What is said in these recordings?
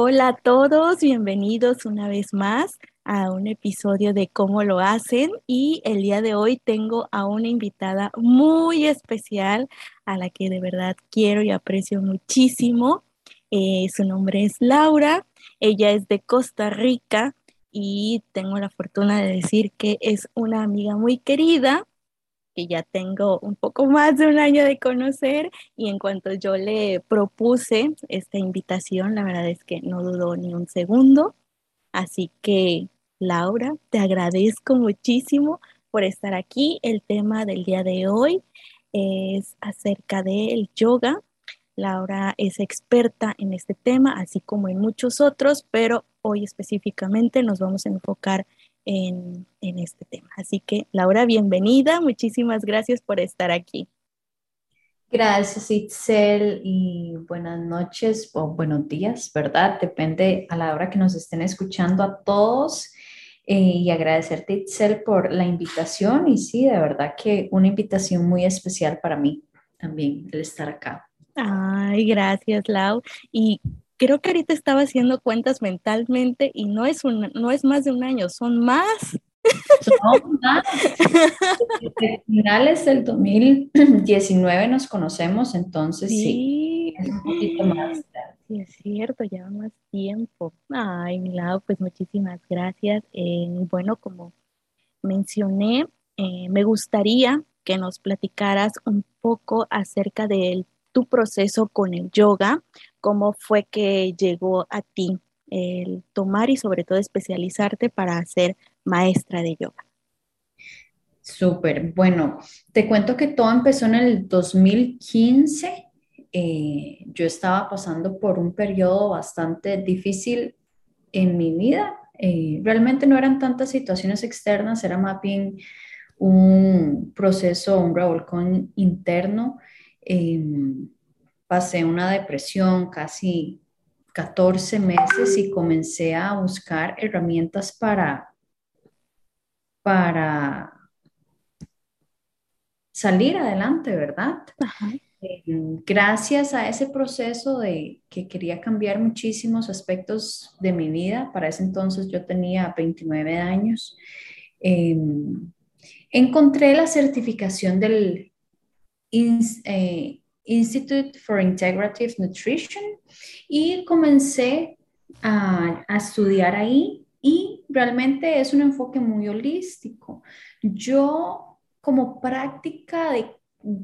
Hola a todos, bienvenidos una vez más a un episodio de Cómo lo hacen y el día de hoy tengo a una invitada muy especial a la que de verdad quiero y aprecio muchísimo. Eh, su nombre es Laura, ella es de Costa Rica y tengo la fortuna de decir que es una amiga muy querida que ya tengo un poco más de un año de conocer y en cuanto yo le propuse esta invitación, la verdad es que no dudó ni un segundo. Así que, Laura, te agradezco muchísimo por estar aquí. El tema del día de hoy es acerca del yoga. Laura es experta en este tema, así como en muchos otros, pero hoy específicamente nos vamos a enfocar en, este tema. Así que, Laura, bienvenida. Muchísimas gracias por estar aquí. Gracias, Itzel, y buenas noches o buenos días, ¿verdad? Depende a la hora que nos estén escuchando a todos. Eh, y agradecerte, Itzel, por la invitación. Y sí, de verdad que una invitación muy especial para mí también el estar acá. Ay, gracias, Lau. Y creo que ahorita estaba haciendo cuentas mentalmente y no es, un, no es más de un año, son más. Son más. Desde finales del 2019 nos conocemos, entonces sí, es un poquito más. Sí, es cierto, lleva más tiempo. Ay, Lau, pues muchísimas gracias. Eh, bueno, como mencioné, eh, me gustaría que nos platicaras un poco acerca del tu proceso con el yoga, cómo fue que llegó a ti el tomar y sobre todo especializarte para ser maestra de yoga. Súper, bueno, te cuento que todo empezó en el 2015. Eh, yo estaba pasando por un periodo bastante difícil en mi vida. Eh, realmente no eran tantas situaciones externas, era más bien un proceso, un revolcón interno Em, pasé una depresión casi 14 meses y comencé a buscar herramientas para, para salir adelante, ¿verdad? Em, gracias a ese proceso de que quería cambiar muchísimos aspectos de mi vida, para ese entonces yo tenía 29 años, em, encontré la certificación del eh, Institute for Integrative Nutrition y comencé a, estudiar ahí y realmente es un enfoque muy holístico. Yo como práctica de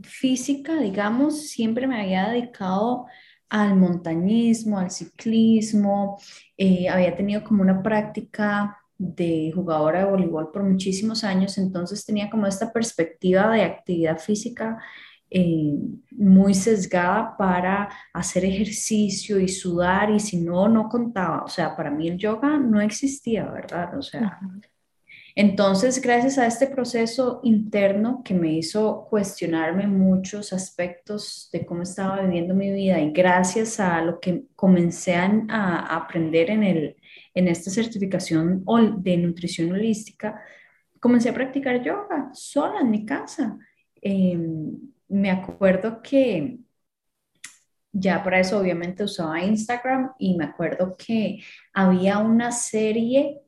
física, digamos, siempre me había dedicado al montañismo, al ciclismo, eh, había tenido como una práctica de jugadora de voleibol por muchísimos años, entonces tenía como esta perspectiva de actividad física eh, muy sesgada para hacer ejercicio y sudar y si no, no contaba. O sea, para mí el yoga no existía, ¿verdad? O sea, entonces gracias a este proceso interno que me hizo cuestionarme muchos aspectos de cómo estaba viviendo mi vida y gracias a lo que comencé a, aprender en, el, en esta certificación de nutrición holística, comencé a practicar yoga sola en mi casa. Em, me acuerdo que ya para eso obviamente usaba Instagram y me acuerdo que había una serie,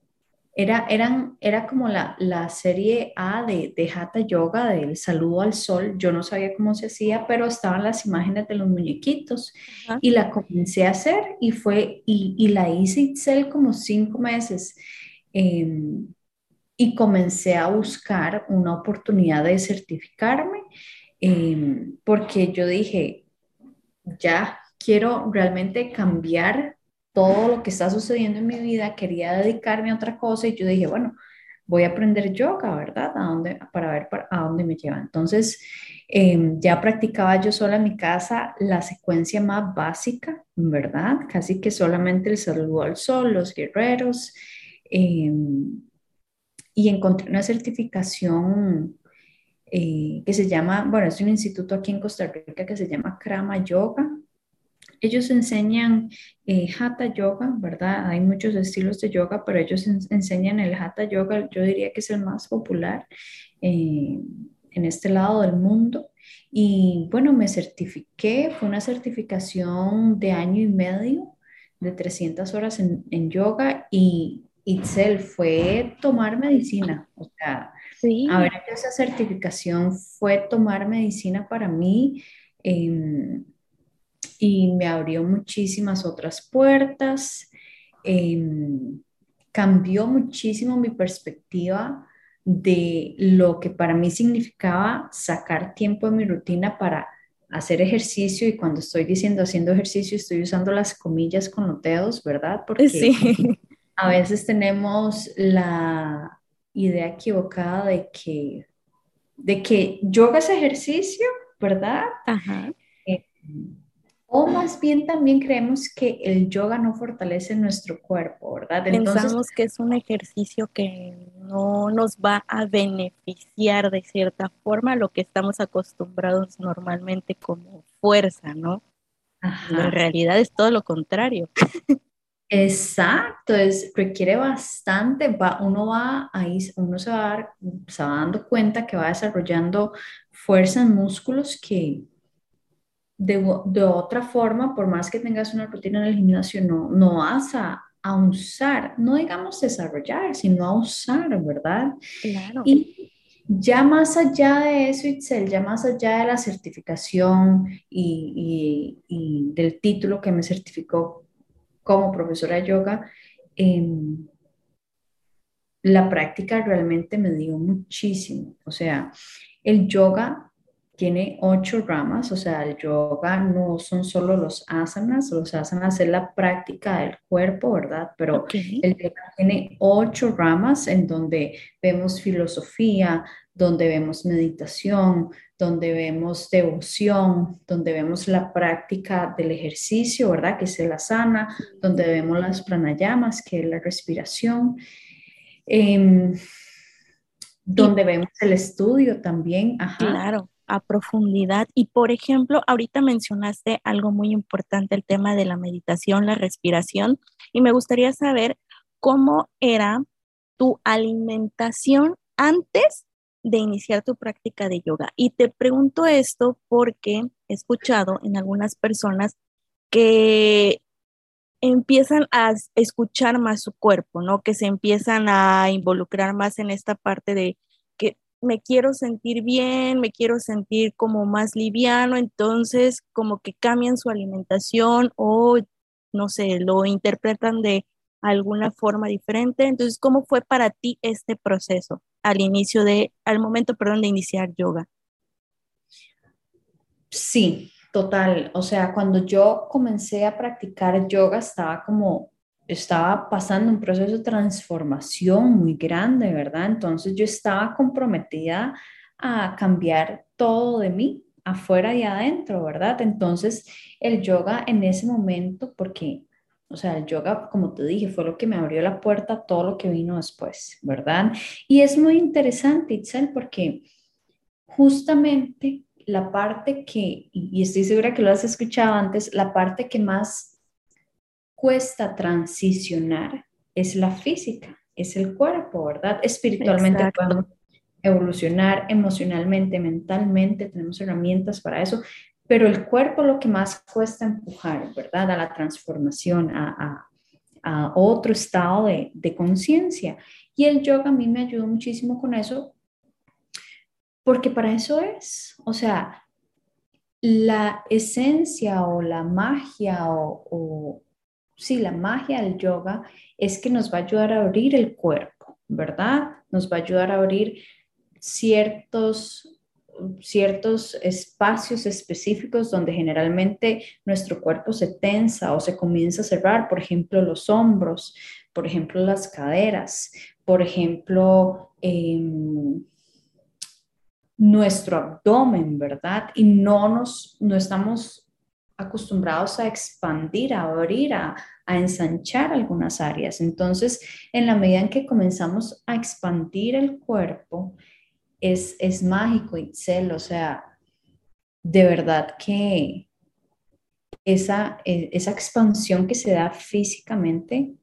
era, eran, era como la, la serie A de, de Hatha Yoga, del saludo al sol. Yo no sabía cómo se hacía, pero estaban las imágenes de los muñequitos y la comencé a hacer y fue, y, la hice Itzel como cinco meses. Em, y comencé a buscar una oportunidad de certificarme Em, porque yo dije, ya quiero realmente cambiar todo lo que está sucediendo en mi vida, quería dedicarme a otra cosa y yo dije, bueno, voy a aprender yoga, ¿verdad? ¿A dónde, para ver a dónde me lleva. Entonces, em, ya practicaba yo sola en mi casa la secuencia más básica, ¿verdad? Casi que solamente el saludo al sol, los guerreros. Em, y encontré una certificación eh, que se llama, bueno, es un instituto aquí en Costa Rica que se llama Krama Yoga. Ellos enseñan eh, Hatha Yoga, ¿verdad? Hay muchos estilos de yoga, pero ellos enseñan el Hatha Yoga, yo diría que es el más popular eh, en este lado del mundo. Y bueno, me certifiqué, fue una certificación de año y medio de 300 horas en, yoga y Itzel fue tomar medicina. O sea, sí. a ver, esa certificación fue tomar medicina para mí em, y me abrió muchísimas otras puertas. Em, cambió muchísimo mi perspectiva de lo que para mí significaba sacar tiempo de mi rutina para hacer ejercicio y cuando estoy diciendo haciendo ejercicio estoy usando las comillas con los dedos, ¿verdad? Porque sí. a veces tenemos la idea equivocada de que, de que yoga es ejercicio, ¿verdad? Ajá. Eh, o más bien también creemos que el yoga no fortalece nuestro cuerpo, ¿verdad? Pensamos que es un ejercicio que no nos va a beneficiar de cierta forma a lo que estamos acostumbrados normalmente como fuerza, ¿no? En realidad es todo lo contrario. Exacto, es, requiere bastante, va, uno va ahí, uno se va, se va dando cuenta que va desarrollando fuerza en músculos que, de, otra forma, por más que tengas una rutina en el gimnasio, no, no vas a, usar, no digamos desarrollar, sino a usar, ¿verdad? Claro. Y ya más allá de eso, Itzel, ya más allá de la certificación y, del título que me certificó como profesora de yoga, em, la práctica realmente me dio muchísimo. O sea, el yoga tiene ocho ramas, o sea, el yoga no son solo los asanas, los asanas es la práctica del cuerpo, ¿verdad? Pero el yoga tiene ocho ramas en donde vemos filosofía, donde vemos meditación, donde vemos devoción, donde vemos la práctica del ejercicio, ¿verdad? Que es la asana, donde vemos las pranayamas, que es la respiración. Em, donde vemos el estudio también. Ajá. Claro a profundidad. Y por ejemplo, ahorita mencionaste algo muy importante, el tema de la meditación, la respiración, y me gustaría saber cómo era tu alimentación antes de iniciar tu práctica de yoga. Y te pregunto esto porque he escuchado en algunas personas que empiezan a escuchar más su cuerpo, ¿no? Que se empiezan a involucrar más en esta parte de me quiero sentir bien, me quiero sentir como más liviano, entonces como que cambian su alimentación o no sé, lo interpretan de alguna forma diferente. Entonces, ¿cómo fue para ti este proceso al inicio de, al momento, perdón, de iniciar yoga? Sí, total. O sea, cuando yo comencé a practicar yoga estaba como estaba pasando un proceso de transformación muy grande, ¿verdad? Entonces yo estaba comprometida a cambiar todo de mí, afuera y adentro, ¿verdad? Entonces el yoga en ese momento, porque, o sea, el yoga, como te dije, fue lo que me abrió la puerta a todo lo que vino después, ¿verdad? Y es muy interesante, Itzel, porque justamente la parte que, y estoy segura que lo has escuchado antes, la parte que más cuesta transicionar es la física, es el cuerpo, ¿verdad? Espiritualmente podemos evolucionar, emocionalmente, mentalmente, tenemos herramientas para eso, pero el cuerpo lo que más cuesta empujar, ¿verdad? A la transformación, a, otro estado de, conciencia. Y el yoga a mí me ayudó muchísimo con eso, porque para eso es, o sea, la esencia o la magia o, sí, la magia del yoga es que nos va a ayudar a abrir el cuerpo, ¿verdad? Nos va a ayudar a abrir ciertos, ciertos espacios específicos donde generalmente nuestro cuerpo se tensa o se comienza a cerrar, por ejemplo, los hombros, por ejemplo, las caderas, por ejemplo, em, nuestro abdomen, ¿verdad? Y no nos, no estamos acostumbrados a expandir, a abrir, a, ensanchar algunas áreas. Entonces, en la medida en que comenzamos a expandir el cuerpo, es, es mágico, Itzel, o sea, de verdad que esa, e, esa expansión que se da físicamente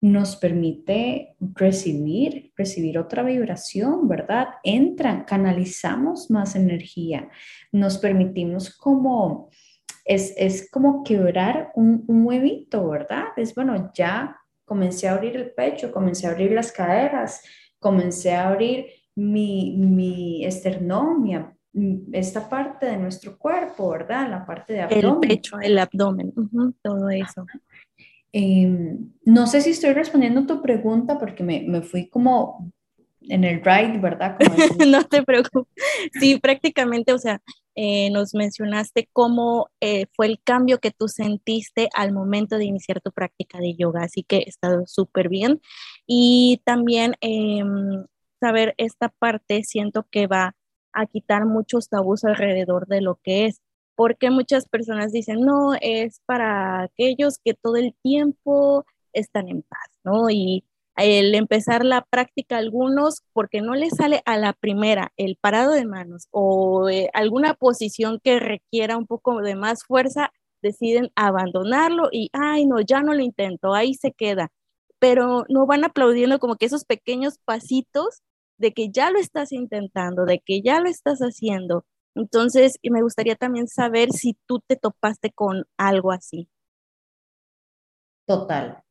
nos permite recibir, recibir otra vibración, ¿verdad? Entran, canalizamos más energía, nos permitimos como es, es como quebrar un, un huevito, ¿verdad? Es bueno, ya comencé a abrir el pecho, comencé a abrir las caderas, comencé a abrir mi, mi esternón, esta parte de nuestro cuerpo, ¿verdad? La parte de abdomen. El pecho, el abdomen, todo eso. Em, no sé si estoy respondiendo tu pregunta porque me, me fui como en el ride, ¿verdad? no te preocupes. Sí, prácticamente, o sea, eh, nos mencionaste cómo eh, fue el cambio que tú sentiste al momento de iniciar tu práctica de yoga, así que está súper bien. Y también em, saber esta parte, siento que va a quitar muchos tabús alrededor de lo que es, porque muchas personas dicen, no, es para aquellos que todo el tiempo están en paz, ¿no? Y el empezar la práctica algunos porque no les sale a la primera el parado de manos o eh, alguna posición que requiera un poco de más fuerza, deciden abandonarlo y, ay, no, ya no lo intento, ahí se queda. Pero no van aplaudiendo como que esos pequeños pasitos de que ya lo estás intentando, de que ya lo estás haciendo. Entonces, me gustaría también saber si tú te topaste con algo así. Total,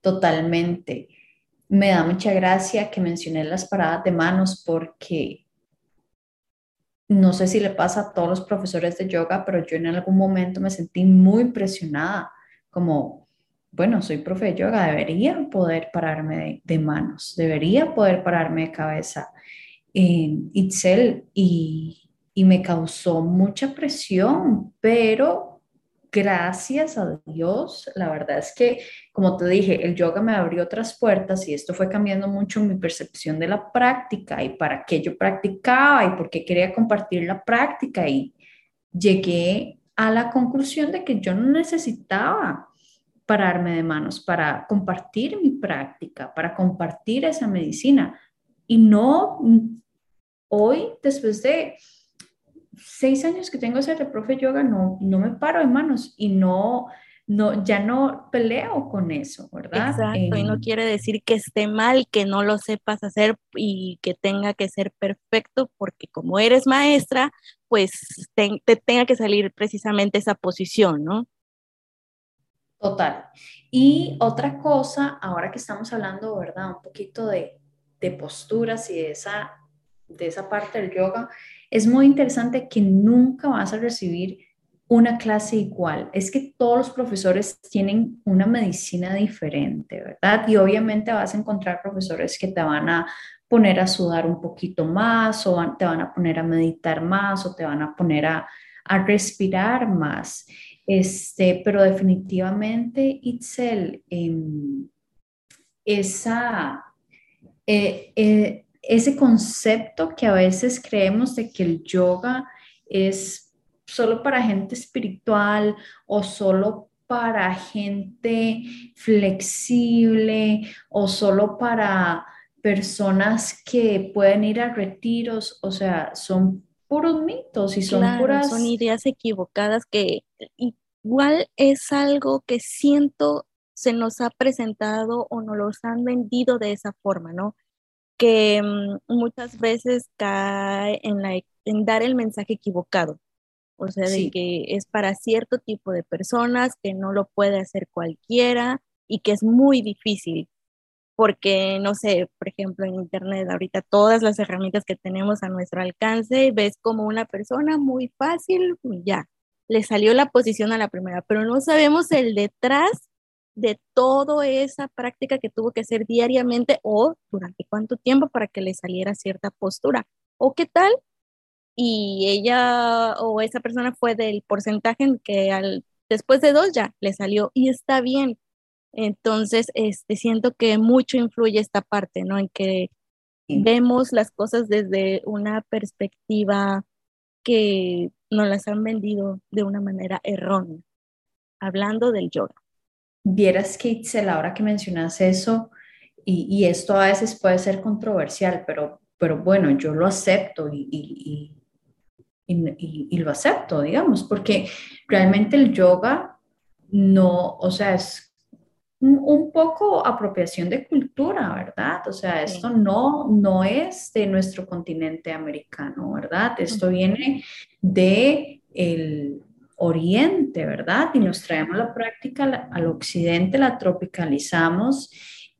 totalmente me da mucha gracia que mencioné las paradas de manos porque no sé si le pasa a todos los profesores de yoga, pero yo en algún momento me sentí muy impresionada, como, bueno, soy profe de yoga, debería poder pararme de, manos, debería poder pararme de cabeza en Itzel y, y me causó mucha presión, pero gracias a Dios, la verdad es que, como te dije, el yoga me abrió otras puertas y esto fue cambiando mucho mi percepción de la práctica y para qué yo practicaba y por qué quería compartir la práctica y llegué a la conclusión de que yo no necesitaba pararme de manos para compartir mi práctica, para compartir esa medicina. Y no, hoy, después de seis años que tengo ser profe yoga, no, no me paro de manos y no, no, ya no peleo con eso, ¿verdad? Exacto, y no em, quiere decir que esté mal, que no lo sepas hacer y que tenga que ser perfecto, porque como eres maestra, pues te, tenga que salir precisamente esa posición, ¿no? Total. Y otra cosa, ahora que estamos hablando, ¿verdad? Un poquito de, de posturas y de esa, de esa parte del yoga, es muy interesante que nunca vas a recibir una clase igual. Es que todos los profesores tienen una medicina diferente, ¿verdad? Y obviamente vas a encontrar profesores que te van a poner a sudar un poquito más o te van a poner a meditar más o te van a poner a, respirar más. Este, pero definitivamente, Itzel, em, esa, eh, eh, ese concepto que a veces creemos de que el yoga es solo para gente espiritual o solo para gente flexible o solo para personas que pueden ir a retiros, o sea, son puros mitos y son puras... Son ideas equivocadas que igual es algo que siento se nos ha presentado o nos los han vendido de esa forma, ¿no? que mm, muchas veces cae en, la, en dar el mensaje equivocado. O sea, de que es para cierto tipo de personas, que no lo puede hacer cualquiera y que es muy difícil. Porque, no sé, por ejemplo, en Internet, ahorita todas las herramientas que tenemos a nuestro alcance, ves como una persona muy fácil, ya, le salió la posición a la primera, pero no sabemos el detrás de toda esa práctica que tuvo que hacer diariamente o durante cuánto tiempo para que le saliera cierta postura. ¿O qué tal? Y ella o esa persona fue del porcentaje en que al, después de dos ya le salió y está bien. Entonces, este, siento que mucho influye esta parte, ¿no? En que vemos las cosas desde una perspectiva que nos las han vendido de una manera errónea, hablando del yoga. Vieras que Itzel, ahora que mencionas eso, y, esto a veces puede ser controversial, pero, pero bueno, yo lo acepto y, y, lo acepto, digamos, porque realmente el yoga no, o sea, es un, poco apropiación de cultura, ¿verdad? O sea, esto no, no es de nuestro continente americano, ¿verdad? Esto viene de el, Oriente, ¿verdad? Y nos traemos la práctica al Occidente, la tropicalizamos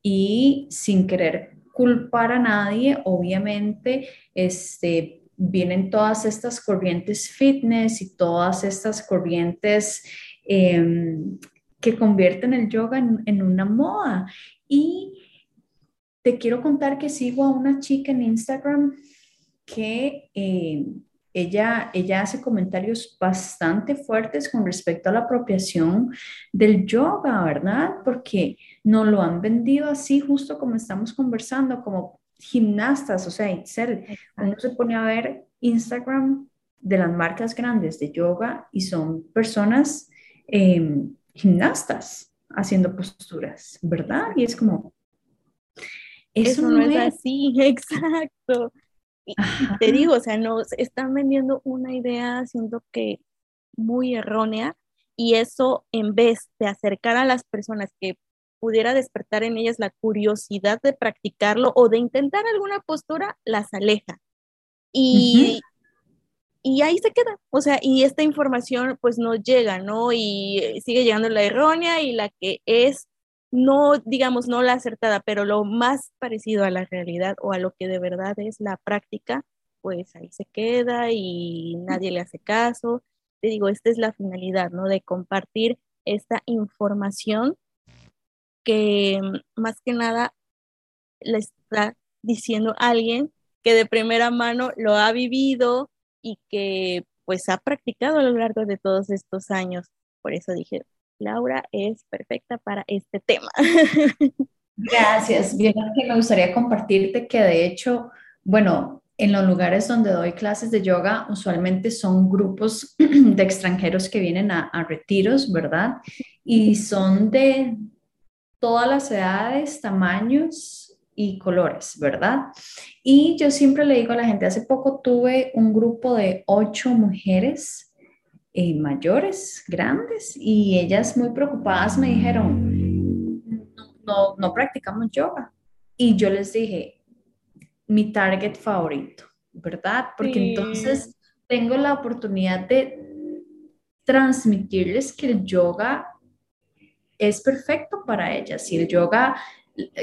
y sin querer culpar a nadie, obviamente, este, vienen todas estas corrientes fitness y todas estas corrientes em, que convierten el yoga en, una moda. Y te quiero contar que sigo a una chica en Instagram que em, ella, ella hace comentarios bastante fuertes con respecto a la apropiación del yoga, ¿verdad? Porque no lo han vendido así, justo como estamos conversando, como gimnastas, o sea, uno se pone a ver Instagram de las marcas grandes de yoga y son personas em, gimnastas haciendo posturas, ¿verdad? Y es como... Eso, no, es así, exacto te digo, o sea, nos están vendiendo una idea, siento que muy errónea, y eso en vez de acercar a las personas que pudiera despertar en ellas la curiosidad de practicarlo o de intentar alguna postura, las aleja. Y, y ahí se queda, o sea, y esta información pues no llega, ¿no? Y sigue llegando la errónea y la que es no, digamos, no la acertada, pero lo más parecido a la realidad o a lo que de verdad es la práctica, pues ahí se queda y nadie le hace caso. Te digo, esta es la finalidad, ¿no? De compartir esta información que más que nada le está diciendo alguien que de primera mano lo ha vivido y que pues ha practicado a lo largo de todos estos años. Por eso dije, Laura es perfecta para este tema. Gracias. Bien, me gustaría compartirte que de hecho, bueno, en los lugares donde doy clases de yoga, usualmente son grupos de extranjeros que vienen a retiros, ¿verdad? Y son de todas las edades, tamaños y colores, ¿verdad? Y yo siempre le digo a la gente, hace poco tuve un grupo de ocho mujeres eh, mayores, grandes, y ellas muy preocupadas me dijeron, no, no, practicamos yoga. Y yo les dije, mi target favorito, ¿verdad? Porque entonces tengo la oportunidad de transmitirles que el yoga es perfecto para ellas y el yoga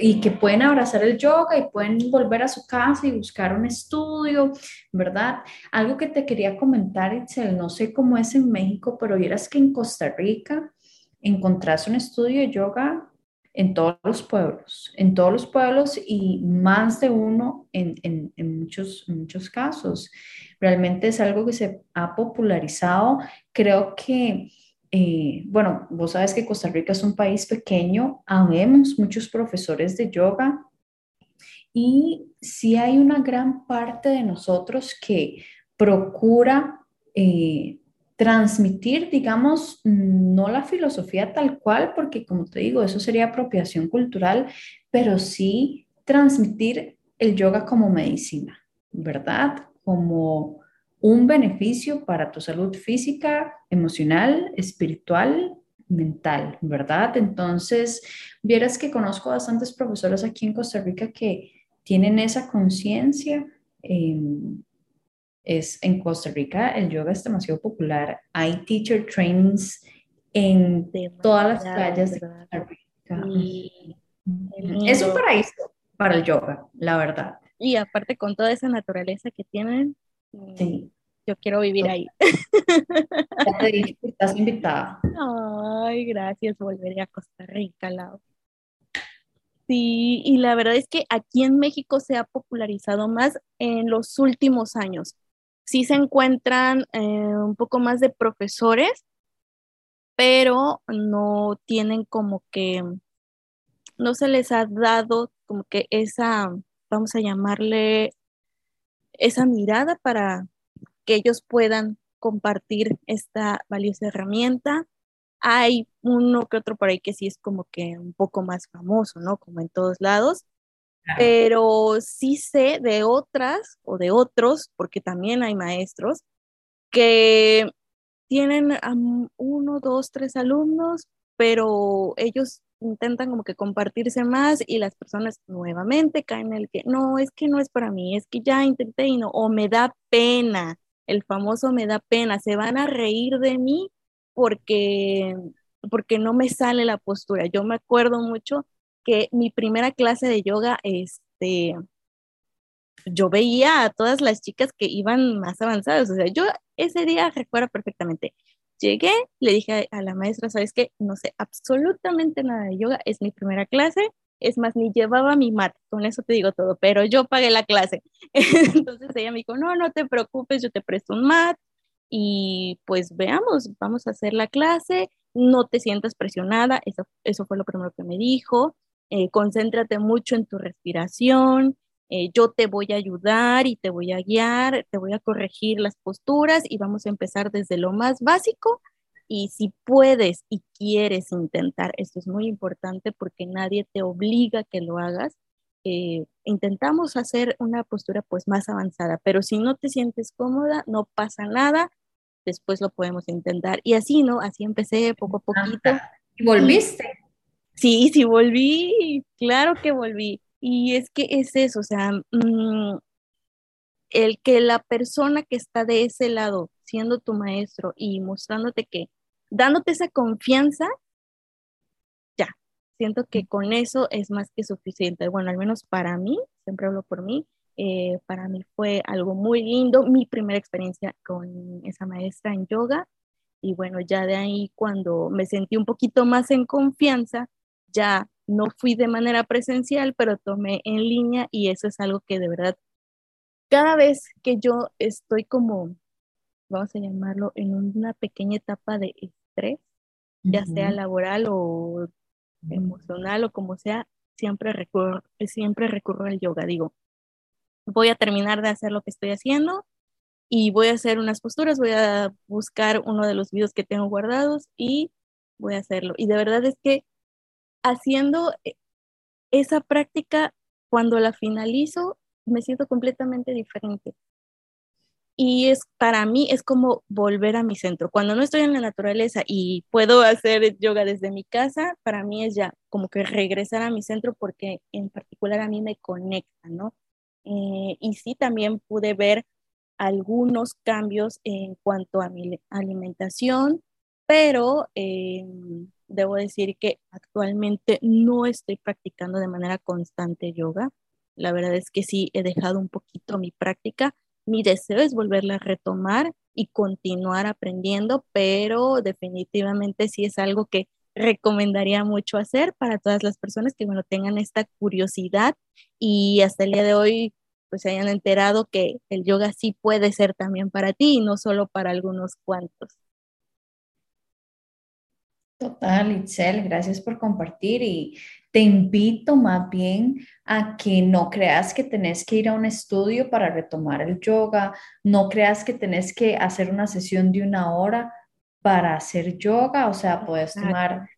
y que pueden abrazar el yoga y pueden volver a su casa y buscar un estudio, ¿verdad? Algo que te quería comentar, Itzel, no sé cómo es en México, pero vieras que en Costa Rica encontrás un estudio de yoga en todos los pueblos, en todos los pueblos y más de uno en, en, en muchos, muchos casos. Realmente es algo que se ha popularizado. Creo que eh, bueno, vos sabes que Costa Rica es un país pequeño, habemos muchos profesores de yoga y sí hay una gran parte de nosotros que procura eh, transmitir, digamos, no la filosofía tal cual, porque como te digo, eso sería apropiación cultural, pero sí transmitir el yoga como medicina, ¿verdad? Como un beneficio para tu salud física, emocional, espiritual, mental, ¿verdad? Entonces, vieras que conozco bastantes profesores aquí en Costa Rica que tienen esa conciencia. Em, es en Costa Rica el yoga es demasiado popular. Hay teacher trainings en todas las playas de Costa Rica. Es un paraíso para el yoga, la verdad. Y aparte con toda esa naturaleza que tienen, Sí. Yo quiero vivir ahí. Ya te dije estás invitada. Ay, gracias. Volveré a Costa Rica, Lau. Sí, y la verdad es que aquí en México se ha popularizado más en los últimos años. Sí se encuentran eh, un poco más de profesores, pero no tienen como que, no se les ha dado como que esa, vamos a llamarle esa mirada para que ellos puedan compartir esta valiosa herramienta. Hay uno que otro por ahí que sí es como que un poco más famoso, ¿no? Como en todos lados. Pero sí sé de otras o de otros, porque también hay maestros, que tienen uno, dos, tres alumnos, pero ellos intentan como que compartirse más y las personas nuevamente caen en el que no, es que no es para mí, es que ya intenté y no, o me da pena, el famoso me da pena, se van a reír de mí porque, porque no me sale la postura. Yo me acuerdo mucho que mi primera clase de yoga, este, yo veía a todas las chicas que iban más avanzadas. O sea, yo ese día recuerdo perfectamente. Llegué, le dije a, la maestra, ¿sabes qué? No sé absolutamente nada de yoga, es mi primera clase, es más, ni llevaba mi mat, con eso te digo todo, pero yo pagué la clase. Entonces ella me dijo, no, no te preocupes, yo te presto un mat y pues veamos, vamos a hacer la clase, no te sientas presionada, eso, eso fue lo primero que me dijo, eh, concéntrate mucho en tu respiración, eh, yo te voy a ayudar y te voy a guiar, te voy a corregir las posturas y vamos a empezar desde lo más básico. Y si puedes y quieres intentar, esto es muy importante porque nadie te obliga a que lo hagas. Eh, intentamos hacer una postura pues más avanzada, pero si no te sientes cómoda, no pasa nada, después lo podemos intentar. Y así, ¿no? Así empecé poco a poquito. ¿Y volviste? Sí, sí, volví, claro que volví. Y es que es eso, o sea, mm, el que la persona que está de ese lado, siendo tu maestro y mostrándote que, dándote esa confianza, ya, siento que con eso es más que suficiente. Bueno, al menos para mí, siempre hablo por mí, eh, para mí fue algo muy lindo, mi primera experiencia con esa maestra en yoga. Y bueno, ya de ahí cuando me sentí un poquito más en confianza, ya no fui de manera presencial, pero tomé en línea y eso es algo que de verdad, cada vez que yo estoy como, vamos a llamarlo, en una pequeña etapa de estrés, ya sea laboral o emocional o como sea, siempre recurro, siempre recurro al yoga. Digo, voy a terminar de hacer lo que estoy haciendo y voy a hacer unas posturas, voy a buscar uno de los videos que tengo guardados y voy a hacerlo. Y de verdad es que haciendo eh, esa práctica, cuando la finalizo, me siento completamente diferente. Y es para mí es como volver a mi centro. Cuando no estoy en la naturaleza y puedo hacer yoga desde mi casa, para mí es ya como que regresar a mi centro porque en particular a mí me conecta, ¿no? Eh, y sí, también pude ver algunos cambios en cuanto a mi alimentación, pero eh, debo decir que actualmente no estoy practicando de manera constante yoga. La verdad es que sí he dejado un poquito mi práctica. Mi deseo es volverla a retomar y continuar aprendiendo, pero definitivamente sí es algo que recomendaría mucho hacer para todas las personas que bueno, tengan esta curiosidad y hasta el día de hoy pues se hayan enterado que el yoga sí puede ser también para ti y no solo para algunos cuantos. Total, Itzel, gracias por compartir y te invito más bien a que no creas que tenés que ir a un estudio para retomar el yoga, no creas que tenés que hacer una sesión de una hora para hacer yoga, o sea, puedes tomar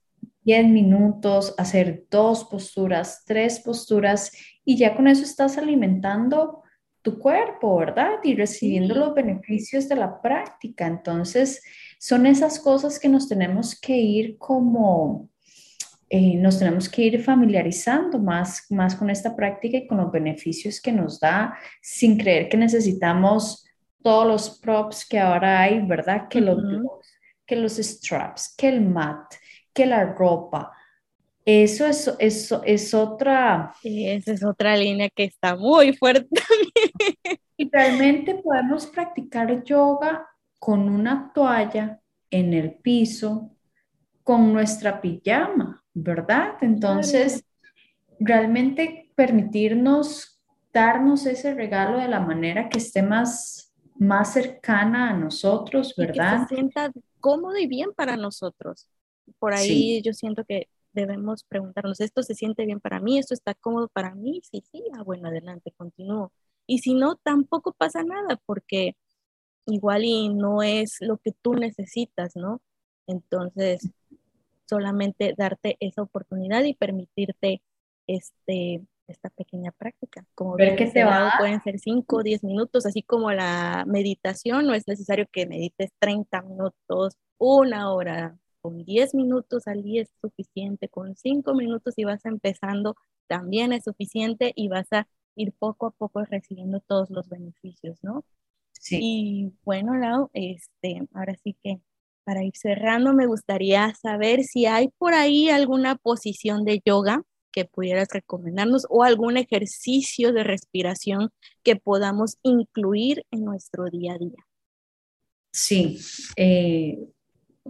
10 minutos, hacer dos posturas, tres posturas y ya con eso estás alimentando tu cuerpo, ¿verdad? Y recibiendo los beneficios de la práctica. Entonces, son esas cosas que nos tenemos que ir como, eh, nos tenemos que ir familiarizando más, más con esta práctica y con los beneficios que nos da, sin creer que necesitamos todos los props que ahora hay, ¿verdad? Que los, que los straps, que el mat, que la ropa. Eso es, eso es otra... Esa es otra línea que está muy fuerte. y realmente podemos practicar yoga con una toalla en el piso, con nuestra pijama, ¿verdad? Entonces, realmente permitirnos darnos ese regalo de la manera que esté más, más cercana a nosotros, ¿verdad? que se sienta cómodo y bien para nosotros. Por ahí yo siento que debemos preguntarnos, ¿esto se siente bien para mí? ¿Esto está cómodo para mí? Sí, sí, ah, bueno, adelante, continúo. Y si no, tampoco pasa nada, porque igual y no es lo que tú necesitas, ¿no? Entonces, solamente darte esa oportunidad y permitirte este, esta pequeña práctica. Como ver que te va. Pueden ser 5 o 10 minutos, así como la meditación, no es necesario que medites 30 minutos, una hora, con 10 minutos al día es suficiente, con 5 minutos y vas empezando también es suficiente y vas a ir poco a poco recibiendo todos los beneficios, ¿no? Y bueno, Lau, este, ahora sí que para ir cerrando, me gustaría saber si hay por ahí alguna posición de yoga que pudieras recomendarnos o algún ejercicio de respiración que podamos incluir en nuestro día a día. Sí, eh,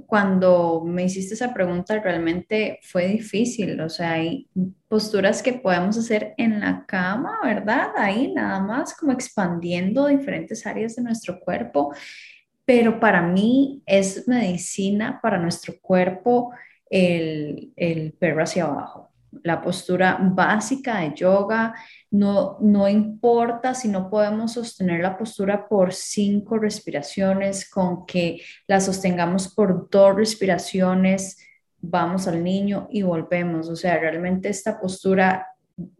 cuando me hiciste esa pregunta realmente fue difícil, o sea, hay posturas que podemos hacer en la cama, ¿verdad? Ahí nada más como expandiendo diferentes áreas de nuestro cuerpo, pero para mí es medicina para nuestro cuerpo el, el perro hacia abajo la postura básica de yoga. No, no importa si no podemos sostener la postura por cinco respiraciones, con que la sostengamos por dos respiraciones, vamos al niño y volvemos. O sea, realmente esta postura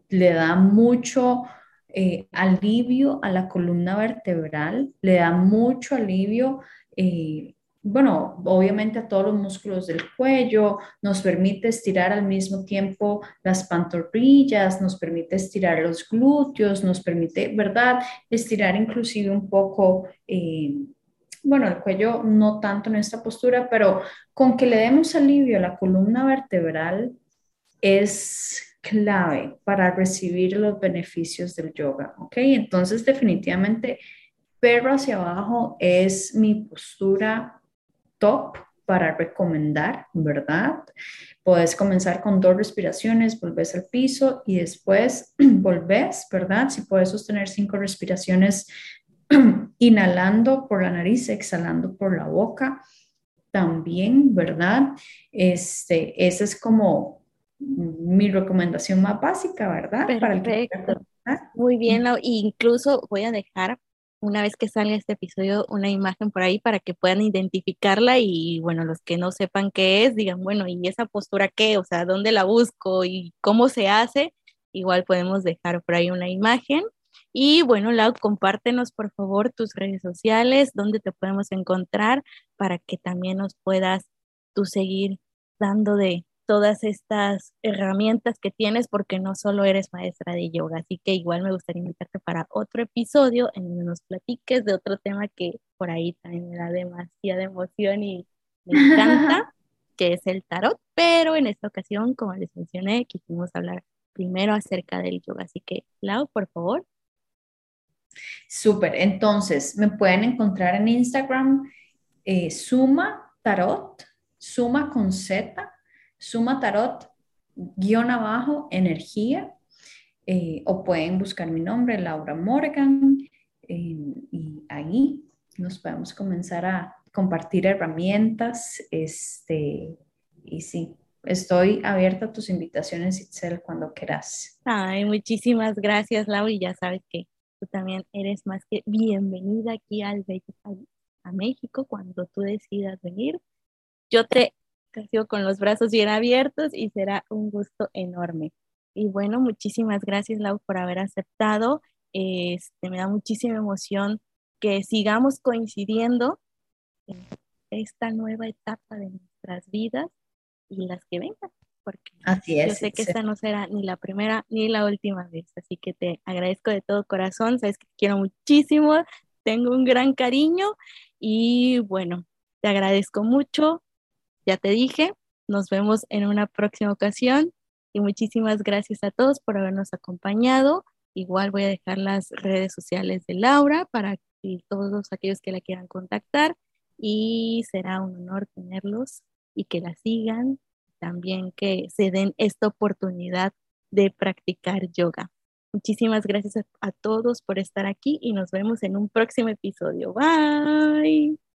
le da mucho eh, alivio a la columna vertebral, le da mucho alivio. Eh, bueno, obviamente a todos los músculos del cuello, nos permite estirar al mismo tiempo las pantorrillas, nos permite estirar los glúteos, nos permite, ¿verdad? Estirar inclusive un poco, eh, bueno, el cuello no tanto en esta postura, pero con que le demos alivio a la columna vertebral es clave para recibir los beneficios del yoga, ¿ok? Entonces definitivamente perro hacia abajo es mi postura top para recomendar, ¿verdad? Puedes comenzar con dos respiraciones, volvés al piso y después volvés, ¿verdad? Si puedes sostener cinco respiraciones inhalando por la nariz, exhalando por la boca, también, ¿verdad? Este, esa es como mi recomendación más básica, ¿verdad? Perfecto. Muy bien, incluso voy a dejar una vez que salga este episodio una imagen por ahí para que puedan identificarla y bueno, los que no sepan qué es, digan, bueno, ¿y esa postura qué? O sea, ¿dónde la busco y cómo se hace? Igual podemos dejar por ahí una imagen. Y bueno, Lau, compártenos por favor tus redes sociales, dónde te podemos encontrar para que también nos puedas tú seguir dando de, todas estas herramientas que tienes porque no solo eres maestra de yoga, así que igual me gustaría invitarte para otro episodio en donde nos platiques de otro tema que por ahí también me da demasiada emoción y me encanta, que es el tarot, pero en esta ocasión, como les mencioné, quisimos hablar primero acerca del yoga, así que Lau, por favor. Súper, entonces me pueden encontrar en Instagram eh, Suma Tarot, Suma con Z, Suma Tarot, guion abajo, energía, eh, o pueden buscar mi nombre, Laura Morgan, y ahí nos podemos comenzar a compartir herramientas, este, y sí, estoy abierta a tus invitaciones, Itzel, cuando quieras. Ay, muchísimas gracias, Laura, y ya sabes que tú también eres más que bienvenida aquí al a México cuando tú decidas venir. Yo te sido con los brazos bien abiertos y será un gusto enorme. Y bueno, muchísimas gracias, Lau, por haber aceptado. Este, me da muchísima emoción que sigamos coincidiendo en esta nueva etapa de nuestras vidas y las que vengan, porque Así es, yo sé que esta no será ni la primera ni la última vez, así que te agradezco de todo corazón, sabes que te quiero muchísimo, tengo un gran cariño y bueno, te agradezco mucho, ya te dije, nos vemos en una próxima ocasión y muchísimas gracias a todos por habernos acompañado. Igual voy a dejar las redes sociales de Laura para todos aquellos que la quieran contactar y será un honor tenerlos y que la sigan, también que se den esta oportunidad de practicar yoga. Muchísimas gracias a todos por estar aquí y nos vemos en un próximo episodio. Bye.